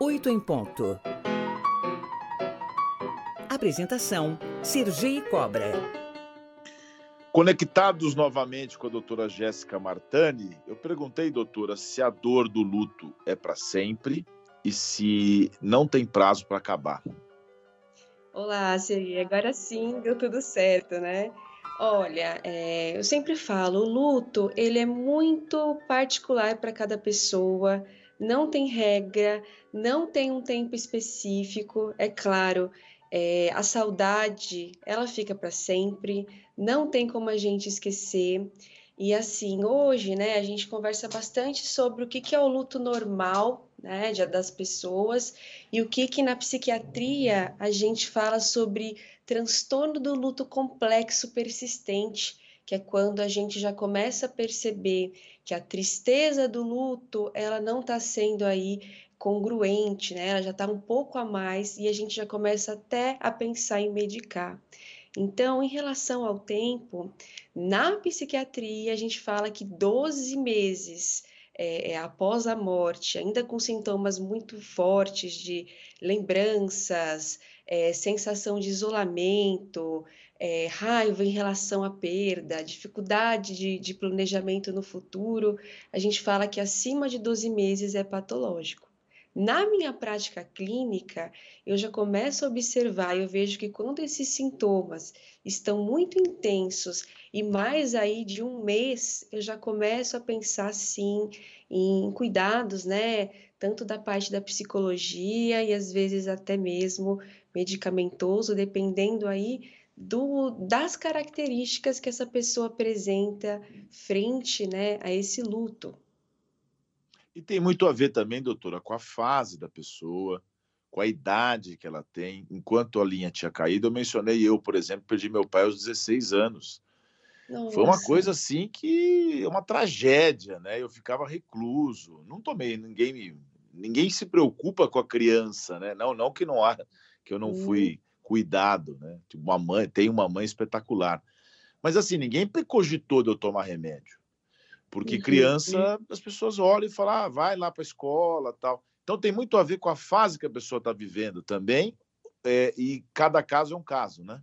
8 em ponto. Apresentação: Sergi Cobra. Conectados novamente com a doutora Jéssica Martani, eu perguntei, doutora, se a dor do luto é para sempre e se não tem prazo para acabar. Olá, Sergi. Agora sim deu tudo certo, né? Olha, é, eu sempre falo, o luto ele é muito particular para cada pessoa, não tem regra, não tem um tempo específico. É claro, é, a saudade ela fica para sempre, não tem como a gente esquecer. E assim, hoje, né, a gente conversa bastante sobre o que, que é o luto normal, né, das pessoas e o que que na psiquiatria a gente fala sobre transtorno do luto complexo persistente, que é quando a gente já começa a perceber que a tristeza do luto ela não está sendo aí congruente, né? Ela já está um pouco a mais e a gente já começa até a pensar em medicar. Então, em relação ao tempo, na psiquiatria a gente fala que 12 meses é, é, após a morte, ainda com sintomas muito fortes de lembranças, é, sensação de isolamento, é, raiva em relação à perda, dificuldade de, de planejamento no futuro, a gente fala que acima de 12 meses é patológico. Na minha prática clínica, eu já começo a observar, eu vejo que quando esses sintomas estão muito intensos e mais aí de um mês, eu já começo a pensar sim em cuidados, né? Tanto da parte da psicologia e às vezes até mesmo medicamentoso, dependendo aí do, das características que essa pessoa apresenta frente né, a esse luto. E tem muito a ver também, doutora, com a fase da pessoa, com a idade que ela tem. Enquanto a linha tinha caído, eu mencionei eu, por exemplo, perdi meu pai aos 16 anos. Nossa. Foi uma coisa assim que é uma tragédia, né? Eu ficava recluso, não tomei, ninguém me, ninguém se preocupa com a criança, né? Não, não que não há, que eu não hum. fui cuidado, né? Tipo, uma mãe, tem uma mãe espetacular. Mas assim, ninguém cogitou de eu tomar remédio. Porque uhum. criança, as pessoas olham e falam, ah, vai lá para a escola, tal. Então tem muito a ver com a fase que a pessoa está vivendo também, é, e cada caso é um caso, né?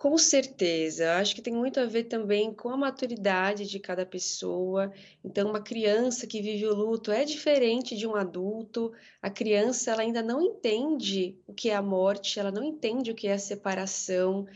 Com certeza, acho que tem muito a ver também com a maturidade de cada pessoa. Então, uma criança que vive o luto é diferente de um adulto. A criança ela ainda não entende o que é a morte, ela não entende o que é a separação.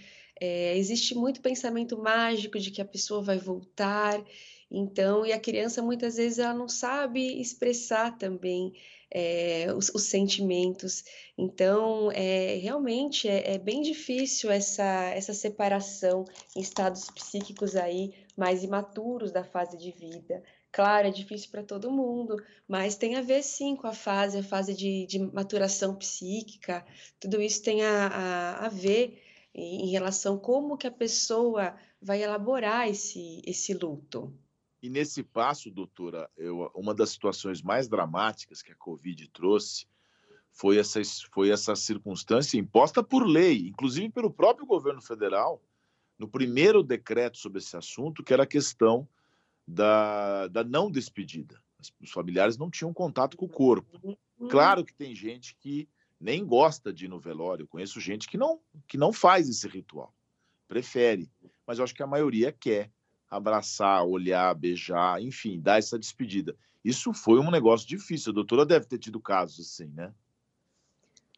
É, existe muito pensamento mágico de que a pessoa vai voltar. Então, e a criança muitas vezes ela não sabe expressar também é, os, os, sentimentos. Então, é, realmente é, é, bem difícil essa, essa separação em estados psíquicos aí mais imaturos da fase de vida. Claro, é difícil para todo mundo, mas tem a ver sim com a fase, a fase de, de maturação psíquica. Tudo isso tem a, a, a ver em, em relação como que a pessoa vai elaborar esse, esse luto. E nesse passo, doutora, eu, uma das situações mais dramáticas que a Covid trouxe foi essa, foi essa circunstância imposta por lei, inclusive pelo próprio governo federal, no primeiro decreto sobre esse assunto, que era a questão da, da não despedida. Os familiares não tinham contato com o corpo. Claro que tem gente que nem gosta de ir no velório. Eu conheço gente que não, que não faz esse ritual, prefere. Mas eu acho que a maioria quer abraçar, olhar, beijar, enfim, dar essa despedida. Isso foi um negócio difícil. A doutora deve ter tido casos assim, né?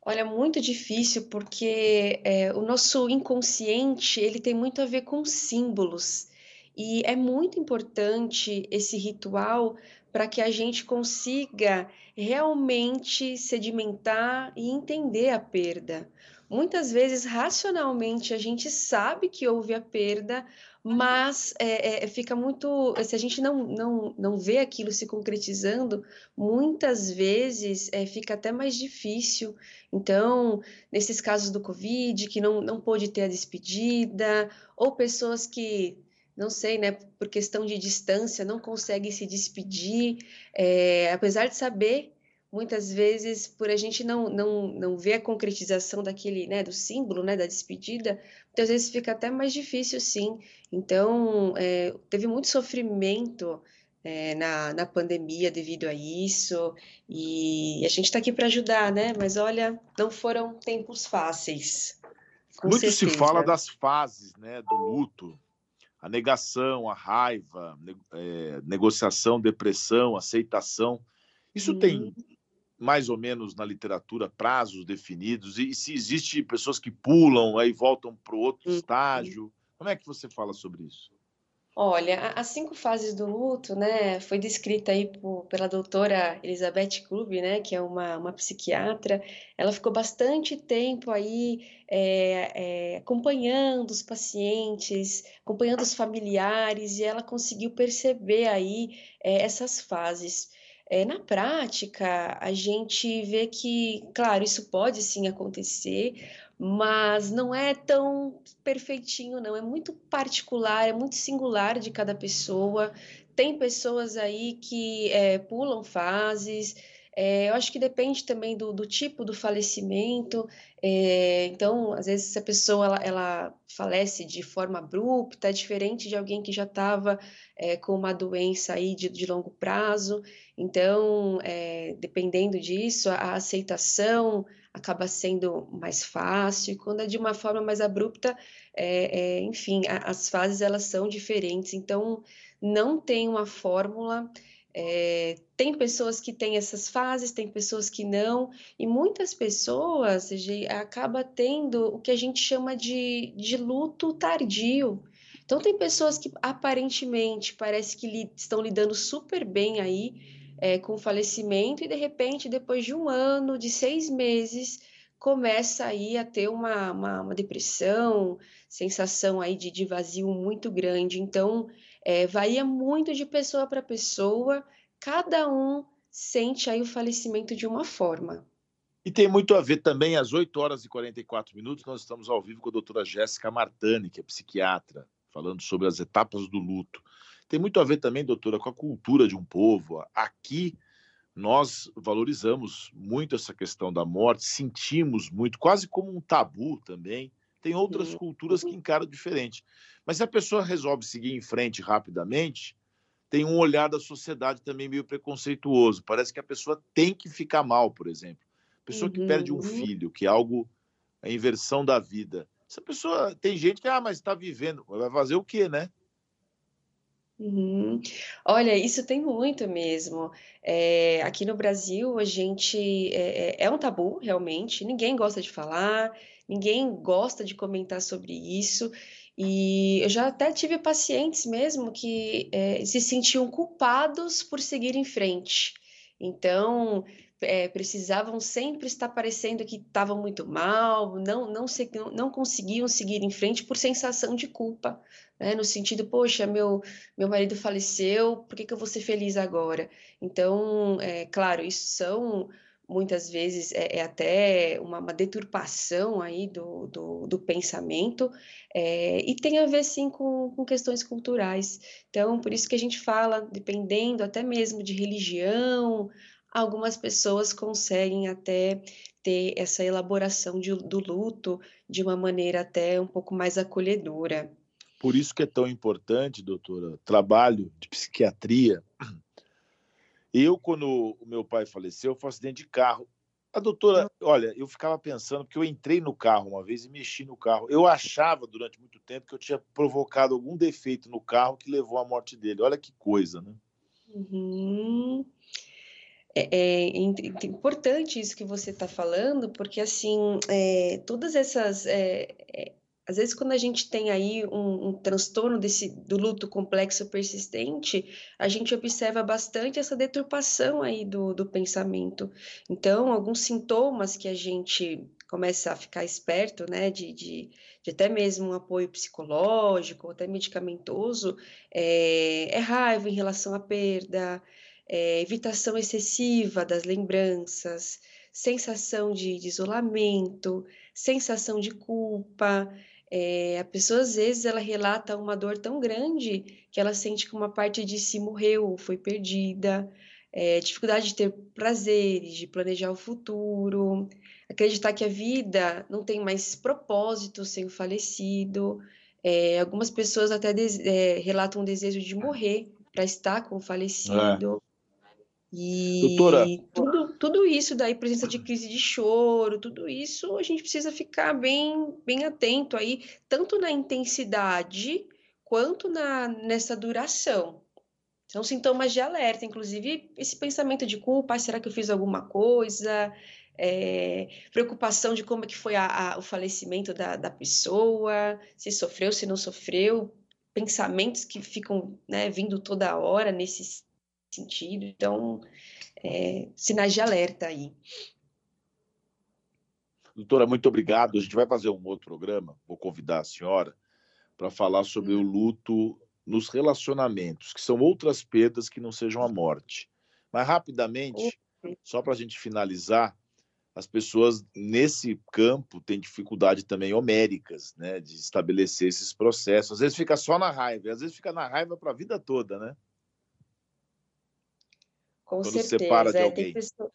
Olha, muito difícil porque é, o nosso inconsciente ele tem muito a ver com símbolos e é muito importante esse ritual para que a gente consiga realmente sedimentar e entender a perda. Muitas vezes, racionalmente, a gente sabe que houve a perda, mas é, é, fica muito. Se a gente não, não, não vê aquilo se concretizando, muitas vezes é, fica até mais difícil. Então, nesses casos do Covid, que não, não pôde ter a despedida, ou pessoas que não sei, né, por questão de distância, não conseguem se despedir, é, apesar de saber muitas vezes por a gente não não não ver a concretização daquele né do símbolo né da despedida muitas vezes fica até mais difícil sim então é, teve muito sofrimento é, na, na pandemia devido a isso, e a gente está aqui para ajudar, né? Mas olha, não foram tempos fáceis. Muito certeza. se fala das fases né, do luto, a negação, a raiva, é, negociação, depressão, aceitação. Isso hum. tem mais ou menos na literatura prazos definidos? E se existe pessoas que pulam, aí voltam para o outro hum. estágio? Como é que você fala sobre isso? Olha, as cinco fases do luto, né, foi descrita aí por, pela doutora Elizabeth Clube, né, que é uma, uma psiquiatra. Ela ficou bastante tempo aí é, é, acompanhando os pacientes, acompanhando os familiares, e ela conseguiu perceber aí é, essas fases. É, na prática, a gente vê que, claro, isso pode sim acontecer, mas não é tão perfeitinho, não. É muito particular, é muito singular de cada pessoa. Tem pessoas aí que é, pulam fases. É, eu acho que depende também do, do tipo do falecimento. É, então, às vezes, se a pessoa ela, ela, falece de forma abrupta, é diferente de alguém que já estava é, com uma doença aí de, de longo prazo. Então, é, dependendo disso, a, a aceitação, acaba sendo mais fácil, quando é de uma forma mais abrupta, é, é, enfim, a, as fases elas são diferentes, então não tem uma fórmula. É, tem pessoas que têm essas fases, tem pessoas que não, e muitas pessoas acaba tendo o que a gente chama de, de luto tardio. Então tem pessoas que aparentemente parece que li, estão lidando super bem aí é, com o falecimento e de repente, depois de um ano, de seis meses, começa aí a ter uma, uma, uma depressão, sensação aí de, de, vazio muito grande. Então, é, varia muito de pessoa para pessoa, cada um sente aí o falecimento de uma forma. E tem muito a ver também, às 8 horas e 44 minutos, nós estamos ao vivo com a doutora Jéssica Martani, que é psiquiatra, falando sobre as etapas do luto. Tem muito a ver também, doutora, com a cultura de um povo. Aqui nós valorizamos muito essa questão da morte, sentimos muito, quase como um tabu também. Tem outras uhum. culturas que encaram diferente. Mas se a pessoa resolve seguir em frente rapidamente, tem um olhar da sociedade também meio preconceituoso. Parece que a pessoa tem que ficar mal, por exemplo. Pessoa uhum. que perde um uhum. filho, que é algo, a inversão da vida. Essa pessoa, tem gente que, ah, mas está vivendo. Vai fazer o quê, né? Uhum. Olha, isso tem muito mesmo. É, aqui no Brasil, a gente é, é, é um tabu, realmente. Ninguém gosta de falar, ninguém gosta de comentar sobre isso. E eu já até tive pacientes mesmo que é, se sentiam culpados por seguir em frente. Então, é, precisavam sempre estar parecendo que estavam muito mal, não, não, não conseguiam seguir em frente por sensação de culpa, né? no sentido, poxa, meu, meu marido faleceu, por que, que eu vou ser feliz agora? Então, é, claro, isso são muitas vezes é, é até uma, uma, deturpação aí do, do, do pensamento é, e tem a ver sim com, com questões culturais. Então, por isso que a gente fala, dependendo até mesmo de religião, algumas pessoas conseguem até ter essa elaboração de, do luto de uma maneira até um pouco mais acolhedora. Por isso que é tão importante, doutora, trabalho de psiquiatria. Eu, quando o meu pai faleceu, eu fui acidente de carro. A doutora, olha, eu ficava pensando, porque eu entrei no carro uma vez e mexi no carro. Eu achava durante muito tempo que eu tinha provocado algum defeito no carro que levou à morte dele. Olha que coisa, né? Uhum é, é, importante isso que você está falando, porque assim, é, todas essas. É, é, às vezes, quando a gente tem aí um, um, transtorno desse, do luto complexo persistente, a gente observa bastante essa deturpação aí do, do pensamento. Então, alguns sintomas que a gente começa a ficar esperto, né, de, de, de até mesmo um apoio psicológico, até medicamentoso, é, é raiva em relação à perda, é, evitação excessiva das lembranças, sensação de, de isolamento, sensação de culpa. É, a pessoa às vezes ela relata uma dor tão grande que ela sente que uma parte de si morreu, foi perdida, é, dificuldade de ter prazeres, de planejar o futuro, acreditar que a vida não tem mais propósito sem o falecido. É, algumas pessoas até é, relatam o desejo de morrer para estar com o falecido. E Doutora... tudo, tudo isso daí, presença de crise de choro, tudo isso a gente precisa ficar bem, bem atento aí, tanto na intensidade quanto na, nessa duração. São sintomas de alerta, inclusive esse pensamento de culpa, será que eu fiz alguma coisa? É, preocupação de como é que foi a, a, o falecimento da, da pessoa, se sofreu, se não sofreu, pensamentos que ficam né, vindo toda hora nesse sentido. Então, é, sinais de alerta aí. Doutora, muito obrigado. A gente vai fazer um outro programa, vou convidar a senhora para falar sobre hum. o luto nos relacionamentos, que são outras perdas que não sejam a morte. Mas, rapidamente, só para a gente finalizar, as pessoas nesse campo têm dificuldade também homéricas, né, de estabelecer esses processos. Às vezes fica só na raiva, às vezes fica na raiva para a vida toda, né? Com Quando certeza. separa de é, alguém. Tem, pessoa...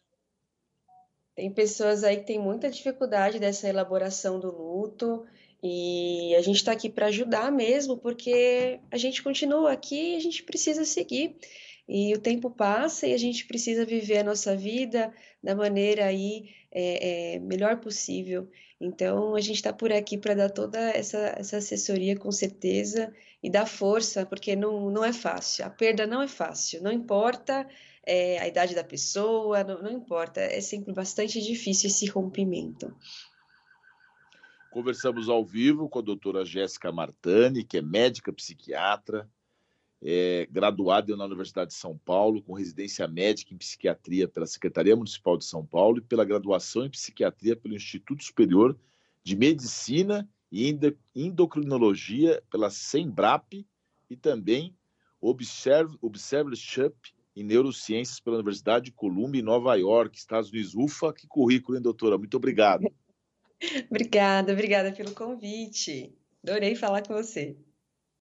tem pessoas aí que têm muita dificuldade dessa elaboração do luto e a gente está aqui para ajudar mesmo, porque a gente continua aqui e a gente precisa seguir. E o tempo passa e a gente precisa viver a nossa vida da maneira aí é, é, melhor possível. Então, a gente está por aqui para dar toda essa, essa assessoria com certeza e dar força, porque não, não é fácil. A perda não é fácil, não importa é, a idade da pessoa, não, não importa, é sempre bastante difícil esse rompimento. Conversamos ao vivo com a doutora Jéssica Martani, que é médica psiquiatra, é, graduada na Universidade de São Paulo, com residência médica em psiquiatria pela Secretaria Municipal de São Paulo e pela graduação em psiquiatria pelo Instituto Superior de Medicina e Endocrinologia pela SEMBRAP e também Observe, em Neurociências pela Universidade de Columbia, em Nova York, Estados Unidos. Ufa, que currículo, hein, doutora? Muito obrigado. obrigada, obrigada pelo convite. Adorei falar com você.